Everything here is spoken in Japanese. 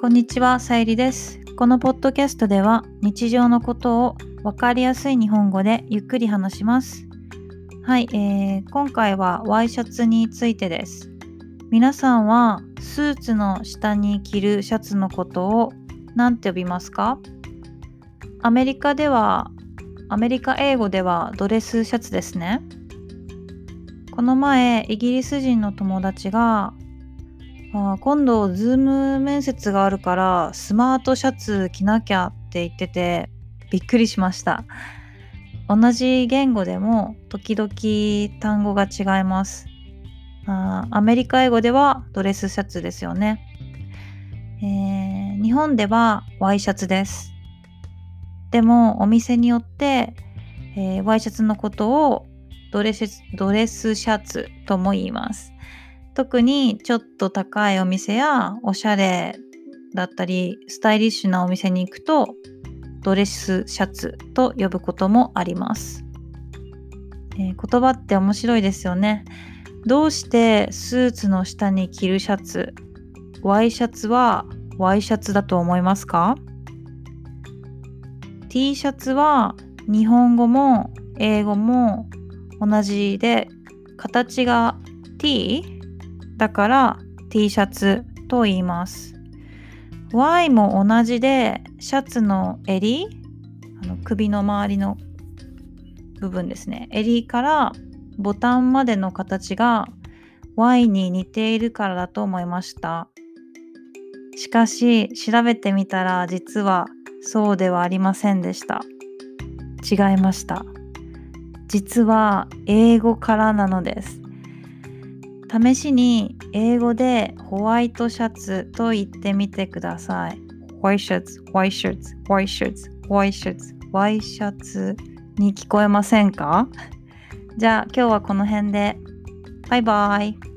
こんにちは、さゆりです。このポッドキャストでは日常のことをわかりやすい日本語でゆっくり話します。はい、えー今回はワイシャツについてです。皆さんはスーツの下に着るシャツのことを何て呼びますか？アメリカでは、アメリカ英語ではドレスシャツですね。この前、イギリス人の友達があ今度ズーム面接があるからスマートシャツ着なきゃって言っててびっくりしました。同じ言語でも時々単語が違います。あアメリカ英語ではドレスシャツですよね、えー日本ではワイシャツです。でもお店によって、えーワイシャツのことをドレスドレスシャツとも言います。特にちょっと高いお店やおしゃれだったりスタイリッシュなお店に行くとドレスシャツと呼ぶこともあります、えー言葉って面白いですよね。どうしてスーツの下に着るシャツ？ワイシャツはワイシャツだと思いますか？T シャツは日本語も英語も同じで形が T だから T シャツと言います。Y も同じでシャツの襟あの首の周りの部分ですね。襟からボタンまでの形が Y に似ているからだと思いました。しかし調べてみたら実はそうではありませんでした。違いました。実は英語からなのです。試しに英語でホワイトシャツと言ってみてください。ホワイシャツ、ホワイシャツ、ホワイシャツ、ホワイシャツ、ホワイシャツに聞こえませんか？じゃあ今日はこの辺で。バイバイ。